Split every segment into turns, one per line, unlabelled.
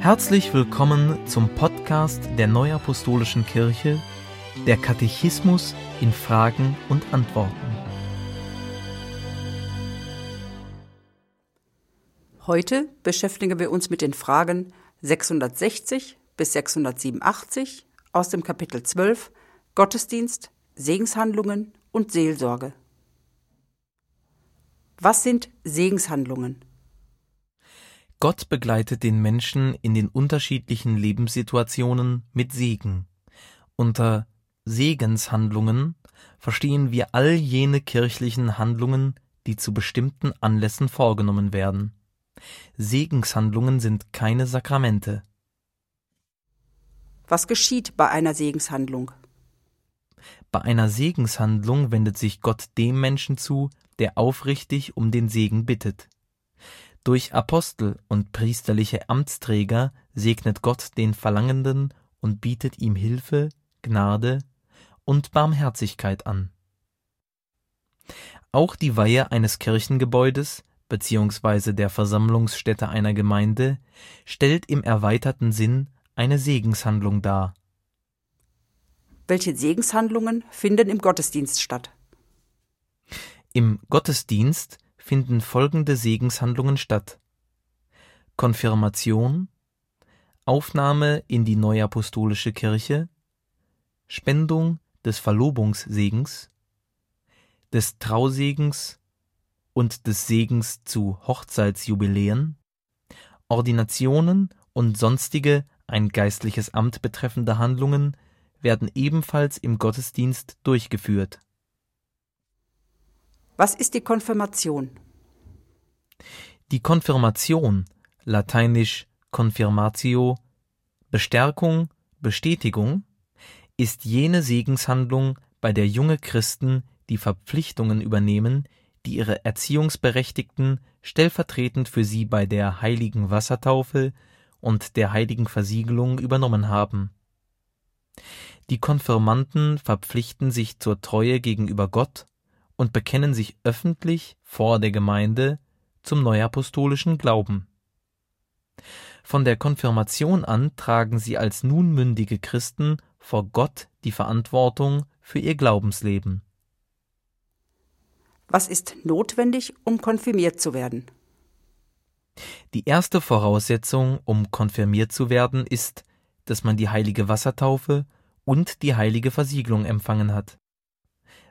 Herzlich willkommen zum Podcast der Neuapostolischen Kirche, der Katechismus in Fragen und Antworten.
Heute beschäftigen wir uns mit den Fragen 660 bis 687 aus dem Kapitel 12 Gottesdienst, Segenshandlungen und Seelsorge. Was sind Segenshandlungen?
Gott begleitet den Menschen in den unterschiedlichen Lebenssituationen mit Segen. Unter Segenshandlungen verstehen wir all jene kirchlichen Handlungen, die zu bestimmten Anlässen vorgenommen werden. Segenshandlungen sind keine Sakramente.
Was geschieht bei einer Segenshandlung?
Bei einer Segenshandlung wendet sich Gott dem Menschen zu, der aufrichtig um den Segen bittet. Durch Apostel und priesterliche Amtsträger segnet Gott den Verlangenden und bietet ihm Hilfe, Gnade und Barmherzigkeit an. Auch die Weihe eines Kirchengebäudes bzw. der Versammlungsstätte einer Gemeinde stellt im erweiterten Sinn eine Segenshandlung dar.
Welche Segenshandlungen finden im Gottesdienst statt?
Im Gottesdienst finden folgende Segenshandlungen statt: Konfirmation, Aufnahme in die Neuapostolische Kirche, Spendung des Verlobungssegens, des Trausegens und des Segens zu Hochzeitsjubiläen, Ordinationen und sonstige ein geistliches Amt betreffende Handlungen werden ebenfalls im Gottesdienst durchgeführt
was ist die Konfirmation?
Die Konfirmation, lateinisch confirmatio, Bestärkung, Bestätigung, ist jene Segenshandlung, bei der junge Christen die Verpflichtungen übernehmen, die ihre Erziehungsberechtigten stellvertretend für sie bei der heiligen Wassertaufe und der heiligen Versiegelung übernommen haben. Die Konfirmanden verpflichten sich zur Treue gegenüber Gott und bekennen sich öffentlich vor der Gemeinde zum neuapostolischen Glauben. Von der Konfirmation an tragen sie als nun mündige Christen vor Gott die Verantwortung für ihr Glaubensleben.
Was ist notwendig, um konfirmiert zu werden?
Die erste Voraussetzung, um konfirmiert zu werden, ist, dass man die heilige Wassertaufe und die heilige Versiegelung empfangen hat.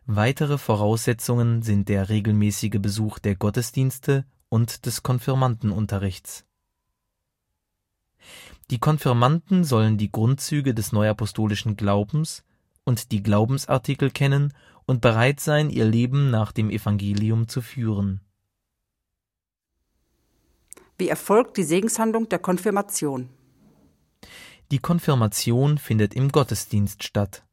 Weitere Voraussetzungen sind der regelmäßige Besuch der Gottesdienste und des Konfirmandenunterrichts. Die Konfirmanden sollen die Grundzüge des neuapostolischen Glaubens und die Glaubensartikel kennen und bereit sein, ihr Leben nach dem Evangelium zu führen.
Wie erfolgt die Segenshandlung der Konfirmation?
Die Konfirmation findet im Gottesdienst statt.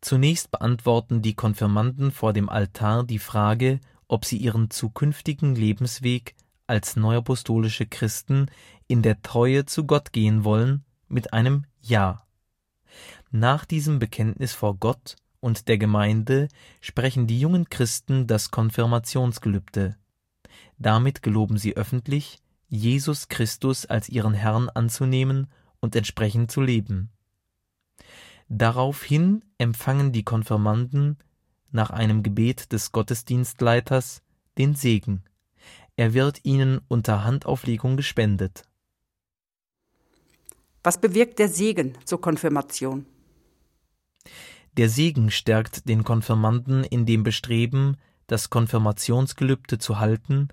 Zunächst beantworten die Konfirmanden vor dem Altar die Frage, ob sie ihren zukünftigen Lebensweg als neuapostolische Christen in der Treue zu Gott gehen wollen, mit einem Ja. Nach diesem Bekenntnis vor Gott und der Gemeinde sprechen die jungen Christen das Konfirmationsgelübde. Damit geloben sie öffentlich, Jesus Christus als ihren Herrn anzunehmen und entsprechend zu leben. Daraufhin empfangen die Konfirmanden nach einem Gebet des Gottesdienstleiters den Segen. Er wird ihnen unter Handauflegung gespendet.
Was bewirkt der Segen zur Konfirmation?
Der Segen stärkt den Konfirmanden in dem Bestreben, das Konfirmationsgelübde zu halten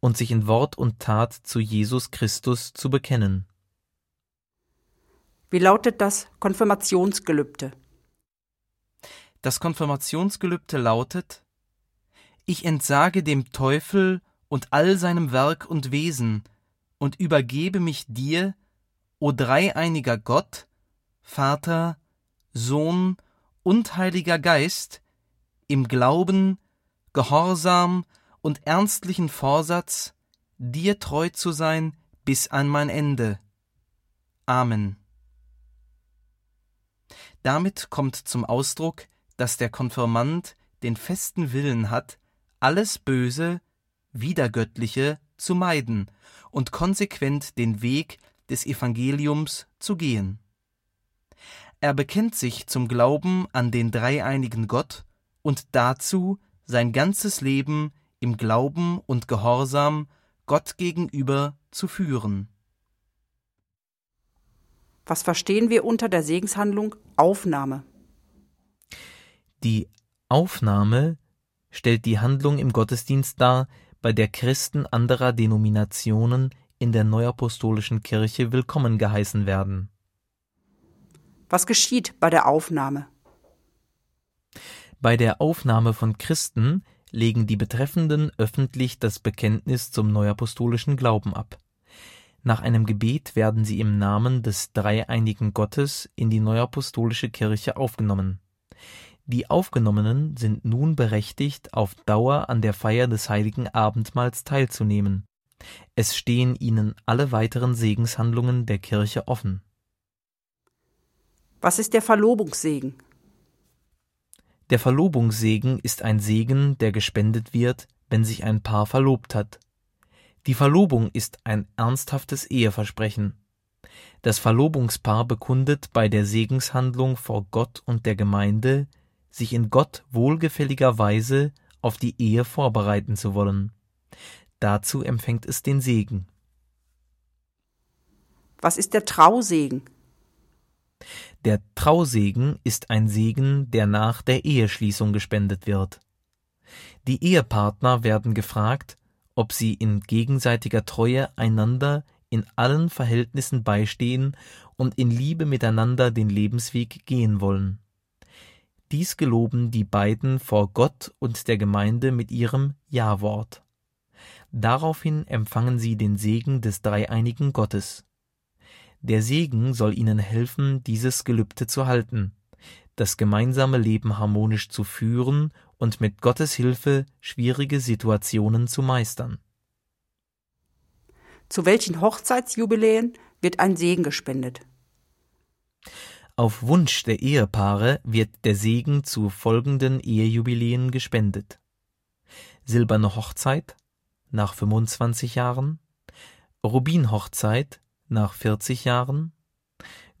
und sich in Wort und Tat zu Jesus Christus zu bekennen.
Wie lautet das Konfirmationsgelübde?
Das Konfirmationsgelübde lautet Ich entsage dem Teufel und all seinem Werk und Wesen und übergebe mich dir, o dreieiniger Gott, Vater, Sohn und Heiliger Geist, im Glauben, Gehorsam und ernstlichen Vorsatz, dir treu zu sein bis an mein Ende. Amen. Damit kommt zum Ausdruck, dass der Konfirmand den festen Willen hat, alles Böse, Widergöttliche zu meiden und konsequent den Weg
des Evangeliums zu gehen. Er bekennt sich zum Glauben an den dreieinigen Gott und dazu, sein ganzes Leben im Glauben und Gehorsam Gott gegenüber zu führen.
Was verstehen wir unter der Segenshandlung Aufnahme?
Die Aufnahme stellt die Handlung im Gottesdienst dar, bei der Christen anderer Denominationen in der Neuapostolischen Kirche willkommen geheißen werden.
Was geschieht bei der Aufnahme?
Bei der Aufnahme von Christen legen die Betreffenden öffentlich das Bekenntnis zum neuapostolischen Glauben ab. Nach einem Gebet werden sie im Namen des dreieinigen Gottes in die neuapostolische Kirche aufgenommen. Die Aufgenommenen sind nun berechtigt, auf Dauer an der Feier des heiligen Abendmahls teilzunehmen. Es stehen ihnen alle weiteren Segenshandlungen der Kirche offen.
Was ist der Verlobungssegen?
Der Verlobungssegen ist ein Segen, der gespendet wird, wenn sich ein Paar verlobt hat. Die Verlobung ist ein ernsthaftes Eheversprechen. Das Verlobungspaar bekundet bei der Segenshandlung vor Gott und der Gemeinde, sich in Gott wohlgefälliger Weise auf die Ehe vorbereiten zu wollen. Dazu empfängt es den Segen.
Was ist der Trausegen?
Der Trausegen ist ein Segen, der nach der Eheschließung gespendet wird. Die Ehepartner werden gefragt, ob sie in gegenseitiger Treue einander in allen Verhältnissen beistehen und in Liebe miteinander den Lebensweg gehen wollen. Dies geloben die beiden vor Gott und der Gemeinde mit ihrem Ja-Wort. Daraufhin empfangen sie den Segen des dreieinigen Gottes. Der Segen soll ihnen helfen, dieses Gelübde zu halten, das gemeinsame Leben harmonisch zu führen und mit Gottes Hilfe schwierige Situationen zu meistern.
Zu welchen Hochzeitsjubiläen wird ein Segen gespendet?
Auf Wunsch der Ehepaare wird der Segen zu folgenden Ehejubiläen gespendet. Silberne Hochzeit nach 25 Jahren, Rubinhochzeit nach 40 Jahren,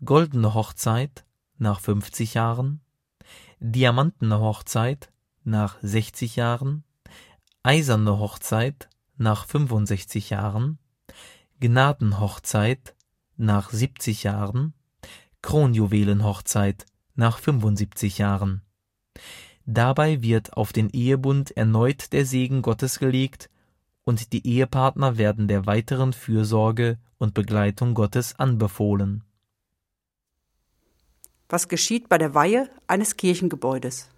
Goldene Hochzeit nach 50 Jahren, Diamantene Hochzeit nach 60 Jahren, Eiserne Hochzeit nach 65 Jahren, Gnadenhochzeit nach 70 Jahren, Kronjuwelenhochzeit nach 75 Jahren. Dabei wird auf den Ehebund erneut der Segen Gottes gelegt und die Ehepartner werden der weiteren Fürsorge und Begleitung Gottes anbefohlen.
Was geschieht bei der Weihe eines Kirchengebäudes?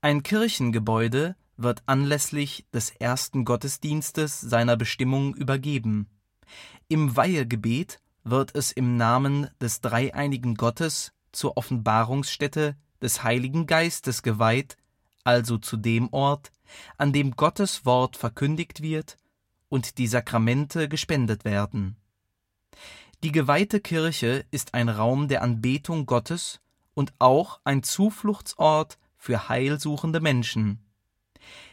Ein Kirchengebäude wird anlässlich des ersten Gottesdienstes seiner Bestimmung übergeben. Im Weihegebet wird es im Namen des dreieinigen Gottes zur Offenbarungsstätte des Heiligen Geistes geweiht, also zu dem Ort, an dem Gottes Wort verkündigt wird und die Sakramente gespendet werden. Die geweihte Kirche ist ein Raum der Anbetung Gottes und auch ein Zufluchtsort für heilsuchende Menschen.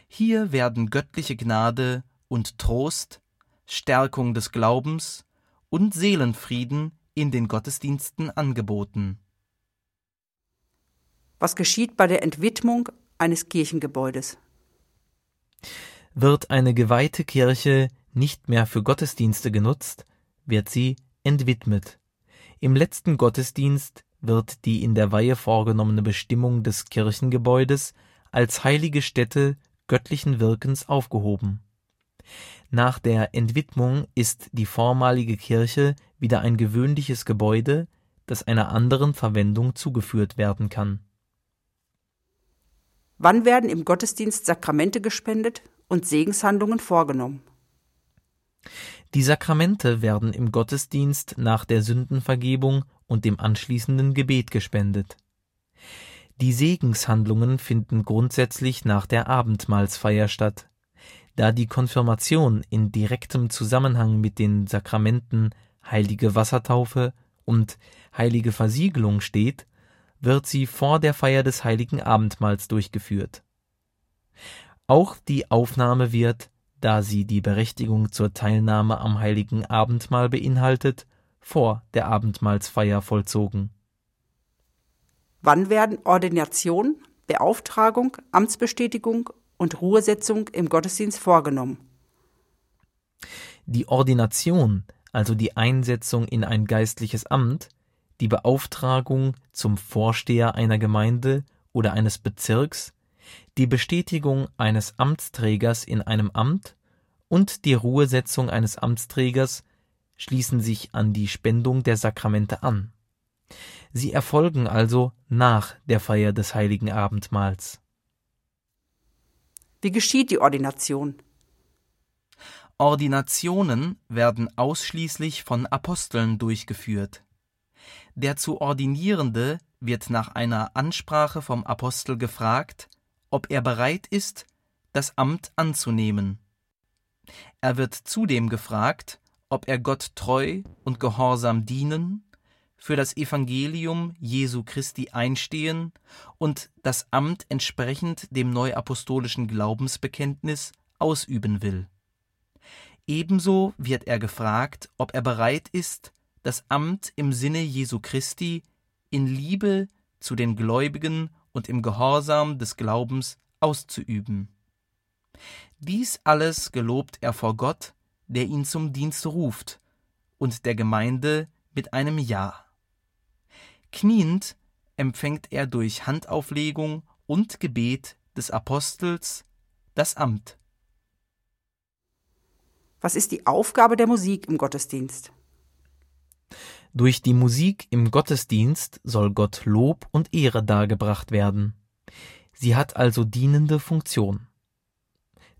Hier werden göttliche Gnade und Trost, Stärkung des Glaubens und Seelenfrieden in den Gottesdiensten angeboten.
Was geschieht bei der Entwidmung eines Kirchengebäudes?
Wird eine geweihte Kirche nicht mehr für Gottesdienste genutzt, wird sie entwidmet. Im letzten Gottesdienst wird die in der Weihe vorgenommene Bestimmung des Kirchengebäudes als heilige Stätte göttlichen Wirkens aufgehoben. Nach der Entwidmung ist die vormalige Kirche wieder ein gewöhnliches Gebäude, das einer anderen Verwendung zugeführt werden kann.
Wann werden im Gottesdienst Sakramente gespendet und Segenshandlungen vorgenommen?
Die Sakramente werden im Gottesdienst nach der Sündenvergebung und dem anschließenden Gebet gespendet. Die Segenshandlungen finden grundsätzlich nach der Abendmahlsfeier statt. Da die Konfirmation in direktem Zusammenhang mit den Sakramenten heilige Wassertaufe und heilige Versiegelung steht, wird sie vor der Feier des heiligen Abendmahls durchgeführt. Auch die Aufnahme wird, da sie die Berechtigung zur Teilnahme am heiligen Abendmahl beinhaltet, vor der Abendmahlsfeier vollzogen.
Wann werden Ordination, Beauftragung, Amtsbestätigung und Ruhesetzung im Gottesdienst vorgenommen?
Die Ordination, also die Einsetzung in ein geistliches Amt, die Beauftragung zum Vorsteher einer Gemeinde oder eines Bezirks, die Bestätigung eines Amtsträgers in einem Amt und die Ruhesetzung eines Amtsträgers schließen sich an die Spendung der Sakramente an. Sie erfolgen also nach der Feier des heiligen Abendmahls.
Wie geschieht die Ordination?
Ordinationen werden ausschließlich von Aposteln durchgeführt. Der zu Ordinierende wird nach einer Ansprache vom Apostel gefragt, ob er bereit ist, das Amt anzunehmen. Er wird zudem gefragt, ob er Gott treu und gehorsam dienen, für das Evangelium Jesu Christi einstehen und das Amt entsprechend dem neuapostolischen Glaubensbekenntnis ausüben will. Ebenso wird er gefragt, ob er bereit ist, das Amt im Sinne Jesu Christi in Liebe zu den Gläubigen und im Gehorsam des Glaubens auszuüben. Dies alles gelobt er vor Gott, der ihn zum Dienst ruft, und der Gemeinde mit einem Ja. Kniend empfängt er durch Handauflegung und Gebet des Apostels das Amt.
Was ist die Aufgabe der Musik im Gottesdienst?
Durch die Musik im Gottesdienst soll Gott Lob und Ehre dargebracht werden. Sie hat also dienende Funktion.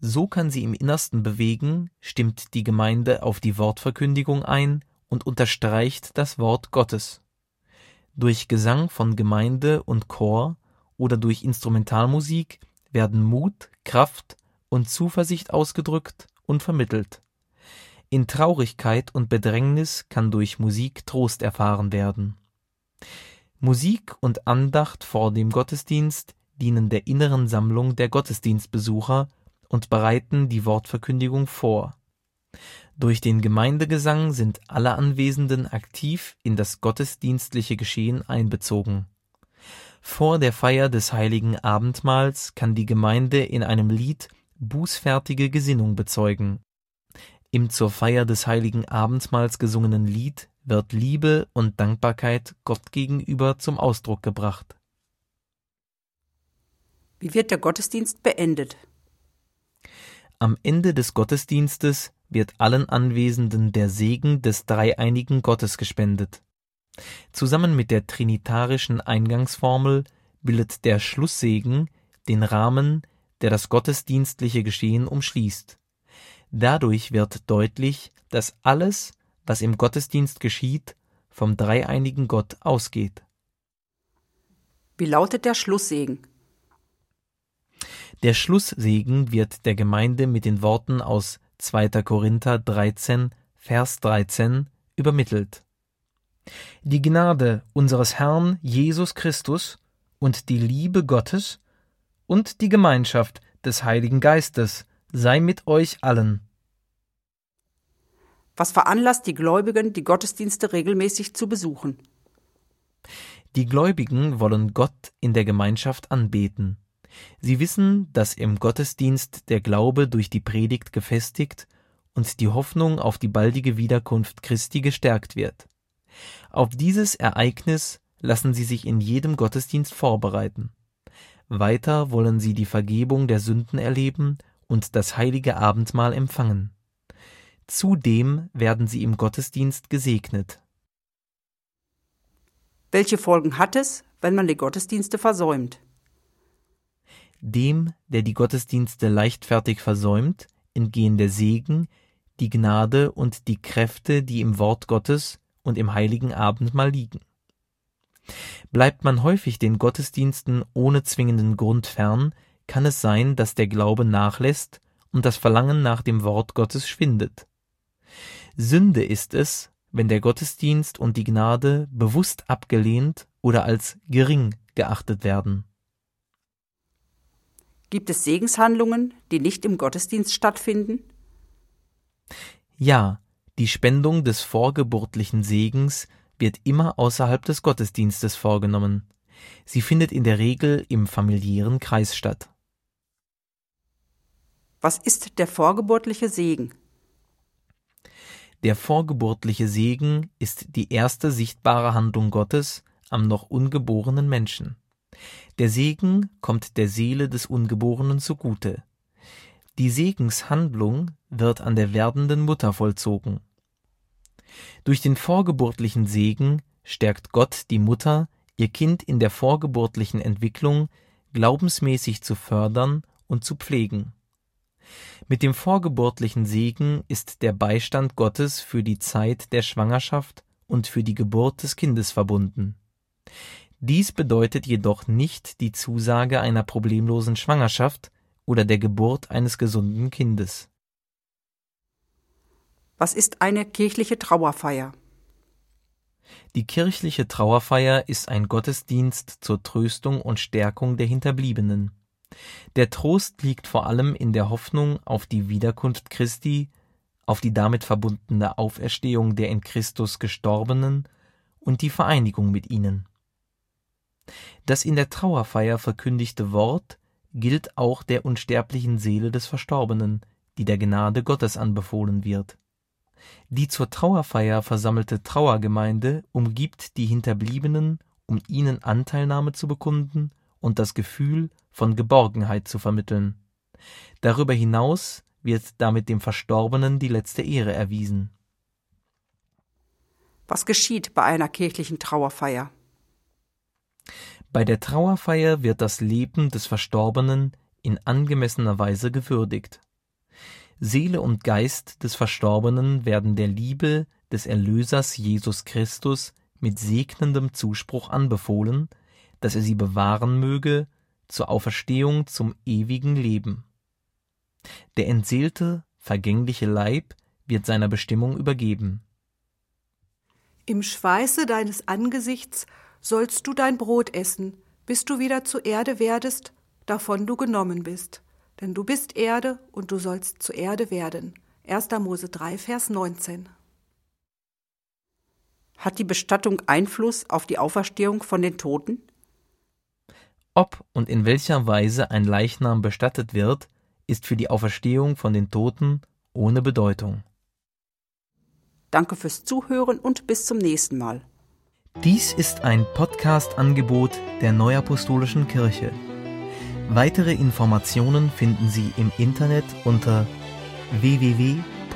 So kann sie im Innersten bewegen, stimmt die Gemeinde auf die Wortverkündigung ein und unterstreicht das Wort Gottes. Durch Gesang von Gemeinde und Chor oder durch Instrumentalmusik werden Mut, Kraft und Zuversicht ausgedrückt und vermittelt. In Traurigkeit und Bedrängnis kann durch Musik Trost erfahren werden. Musik und Andacht vor dem Gottesdienst dienen der inneren Sammlung der Gottesdienstbesucher und bereiten die Wortverkündigung vor. Durch den Gemeindegesang sind alle Anwesenden aktiv in das gottesdienstliche Geschehen einbezogen. Vor der Feier des heiligen Abendmahls kann die Gemeinde in einem Lied bußfertige Gesinnung bezeugen. Im zur Feier des heiligen Abendmahls gesungenen Lied wird Liebe und Dankbarkeit Gott gegenüber zum Ausdruck gebracht.
Wie wird der Gottesdienst beendet?
Am Ende des Gottesdienstes wird allen Anwesenden der Segen des dreieinigen Gottes gespendet. Zusammen mit der trinitarischen Eingangsformel bildet der Schlusssegen den Rahmen, der das gottesdienstliche Geschehen umschließt. Dadurch wird deutlich, dass alles, was im Gottesdienst geschieht, vom dreieinigen Gott ausgeht.
Wie lautet der Schlusssegen?
Der Schlusssegen wird der Gemeinde mit den Worten aus 2. Korinther 13, Vers 13 übermittelt. Die Gnade unseres Herrn Jesus Christus und die Liebe Gottes und die Gemeinschaft des Heiligen Geistes sei mit euch allen.
Was veranlasst die Gläubigen, die Gottesdienste regelmäßig zu besuchen?
Die Gläubigen wollen Gott in der Gemeinschaft anbeten. Sie wissen, dass im Gottesdienst der Glaube durch die Predigt gefestigt und die Hoffnung auf die baldige Wiederkunft Christi gestärkt wird. Auf dieses Ereignis lassen sie sich in jedem Gottesdienst vorbereiten. Weiter wollen sie die Vergebung der Sünden erleben und das heilige Abendmahl empfangen. Zudem werden sie im Gottesdienst gesegnet.
Welche Folgen hat es, wenn man die Gottesdienste versäumt?
Dem, der die Gottesdienste leichtfertig versäumt, entgehen der Segen, die Gnade und die Kräfte, die im Wort Gottes und im heiligen Abendmahl liegen. Bleibt man häufig den Gottesdiensten ohne zwingenden Grund fern, kann es sein, dass der Glaube nachlässt und das Verlangen nach dem Wort Gottes schwindet. Sünde ist es, wenn der Gottesdienst und die Gnade bewusst abgelehnt oder als gering geachtet werden.
Gibt es Segenshandlungen, die nicht im Gottesdienst stattfinden?
Ja, die Spendung des vorgeburtlichen Segens wird immer außerhalb des Gottesdienstes vorgenommen. Sie findet in der Regel im familiären Kreis statt.
Was ist der vorgeburtliche Segen?
Der vorgeburtliche Segen ist die erste sichtbare Handlung Gottes am noch ungeborenen Menschen. Der Segen kommt der Seele des Ungeborenen zugute. Die Segenshandlung wird an der werdenden Mutter vollzogen. Durch den vorgeburtlichen Segen stärkt Gott die Mutter, ihr Kind in der vorgeburtlichen Entwicklung glaubensmäßig zu fördern und zu pflegen. Mit dem vorgeburtlichen Segen ist der Beistand Gottes für die Zeit der Schwangerschaft und für die Geburt des Kindes verbunden. Dies bedeutet jedoch nicht die Zusage einer problemlosen Schwangerschaft oder der Geburt eines gesunden Kindes.
Was ist eine kirchliche Trauerfeier?
Die kirchliche Trauerfeier ist ein Gottesdienst zur Tröstung und Stärkung der Hinterbliebenen. Der Trost liegt vor allem in der Hoffnung auf die Wiederkunft Christi, auf die damit verbundene Auferstehung der in Christus Gestorbenen und die Vereinigung mit ihnen. Das in der Trauerfeier verkündigte Wort gilt auch der unsterblichen Seele des Verstorbenen, die der Gnade Gottes anbefohlen wird. Die zur Trauerfeier versammelte Trauergemeinde umgibt die Hinterbliebenen, um ihnen Anteilnahme zu bekunden und das Gefühl von Geborgenheit zu vermitteln. Darüber hinaus wird damit dem Verstorbenen die letzte Ehre erwiesen.
Was geschieht bei einer kirchlichen Trauerfeier?
Bei der Trauerfeier wird das Leben des Verstorbenen in angemessener Weise gewürdigt. Seele und Geist des Verstorbenen werden der Liebe des Erlösers Jesus Christus mit segnendem Zuspruch anbefohlen, dass er sie bewahren möge zur Auferstehung zum ewigen Leben. Der entseelte, vergängliche Leib wird seiner Bestimmung übergeben.
Im Schweiße deines Angesichts sollst du dein Brot essen, bis du wieder zur Erde werdest, davon du genommen bist. Denn du bist Erde und du sollst zur Erde werden. 1. Mose 3, Vers 19.
Hat die Bestattung Einfluss auf die Auferstehung von den Toten?
Ob und in welcher Weise ein Leichnam bestattet wird, ist für die Auferstehung von den Toten ohne Bedeutung.
Danke fürs Zuhören und bis zum nächsten Mal.
Dies ist ein Podcast-Angebot der Neuapostolischen Kirche. Weitere Informationen finden Sie im Internet unter www.nak.org.